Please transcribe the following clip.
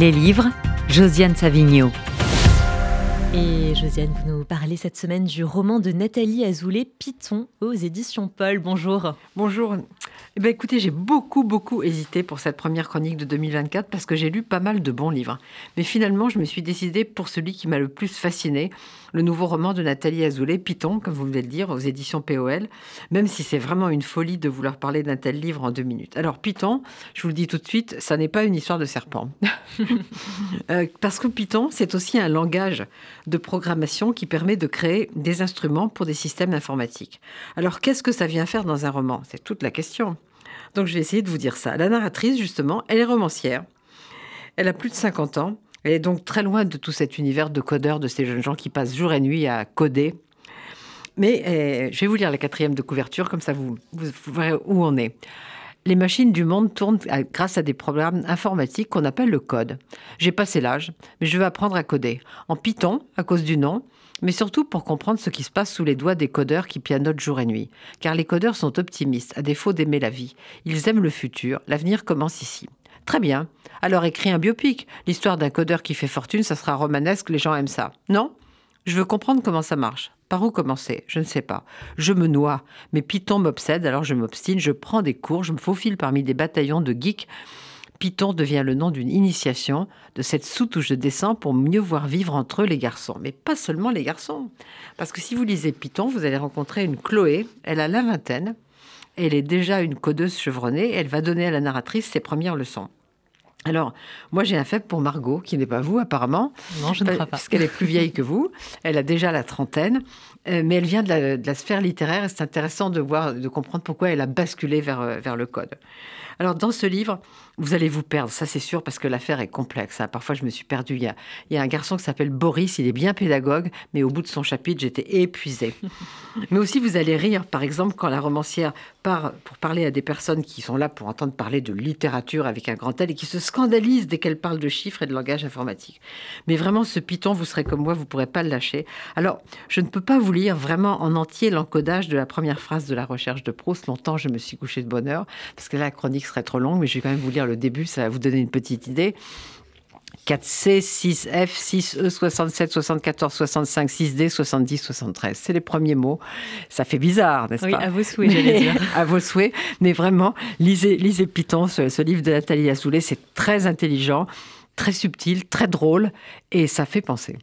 Les livres, Josiane Savigno. Et Josiane, vous nous parlez cette semaine du roman de Nathalie Azoulay, Python, aux éditions Paul. Bonjour. Bonjour. Eh bien, écoutez, j'ai beaucoup, beaucoup hésité pour cette première chronique de 2024 parce que j'ai lu pas mal de bons livres. Mais finalement, je me suis décidée pour celui qui m'a le plus fasciné, le nouveau roman de Nathalie Azoulay, Python, comme vous venez de le dire, aux éditions POL, même si c'est vraiment une folie de vouloir parler d'un tel livre en deux minutes. Alors, Python, je vous le dis tout de suite, ça n'est pas une histoire de serpent. Euh, parce que Python, c'est aussi un langage de programmation qui permet de créer des instruments pour des systèmes informatiques. Alors, qu'est-ce que ça vient faire dans un roman? C'est toute la question. Donc je vais essayer de vous dire ça. La narratrice, justement, elle est romancière. Elle a plus de 50 ans. Elle est donc très loin de tout cet univers de codeurs, de ces jeunes gens qui passent jour et nuit à coder. Mais eh, je vais vous lire la quatrième de couverture, comme ça vous, vous verrez où on est. Les machines du monde tournent grâce à des programmes informatiques qu'on appelle le code. J'ai passé l'âge, mais je veux apprendre à coder. En Python, à cause du nom, mais surtout pour comprendre ce qui se passe sous les doigts des codeurs qui pianotent jour et nuit. Car les codeurs sont optimistes, à défaut d'aimer la vie. Ils aiment le futur, l'avenir commence ici. Très bien. Alors écris un biopic. L'histoire d'un codeur qui fait fortune, ça sera romanesque, les gens aiment ça. Non? Je veux comprendre comment ça marche. Par où commencer? Je ne sais pas. Je me noie. Mais Python m'obsède, alors je m'obstine, je prends des cours, je me faufile parmi des bataillons de geeks Python devient le nom d'une initiation de cette sous-touche de dessin pour mieux voir vivre entre eux les garçons. Mais pas seulement les garçons. Parce que si vous lisez Python, vous allez rencontrer une Chloé, elle a la vingtaine, elle est déjà une codeuse chevronnée, elle va donner à la narratrice ses premières leçons. Alors, moi j'ai un faible pour Margot, qui n'est pas vous apparemment. Non, je ne crois pas. Puisqu'elle est plus vieille que vous. Elle a déjà la trentaine, euh, mais elle vient de la, de la sphère littéraire et c'est intéressant de voir, de comprendre pourquoi elle a basculé vers, euh, vers le code. Alors, dans ce livre, vous allez vous perdre, ça c'est sûr, parce que l'affaire est complexe. Hein. Parfois, je me suis perdue. Il y, a, il y a un garçon qui s'appelle Boris, il est bien pédagogue, mais au bout de son chapitre, j'étais épuisée. mais aussi, vous allez rire, par exemple, quand la romancière part pour parler à des personnes qui sont là pour entendre parler de littérature avec un grand L et qui se scandalisent dès qu'elle parle de chiffres et de langage informatique. Mais vraiment, ce Python, vous serez comme moi, vous ne pourrez pas le lâcher. Alors, je ne peux pas vous lire vraiment en entier l'encodage de la première phrase de la recherche de Proust. Longtemps, je me suis couché de bonne heure, parce que là, la chronique serait trop longue, mais je vais quand même vous lire le début, ça va vous donner une petite idée. 4C, 6F, 6E, 67, 74, 65, 6D, 70, 73. C'est les premiers mots. Ça fait bizarre, n'est-ce oui, pas à vos souhaits, j'allais dire. à vos souhaits. Mais vraiment, lisez, lisez Python, ce, ce livre de Nathalie Azoulay. C'est très intelligent, très subtil, très drôle et ça fait penser.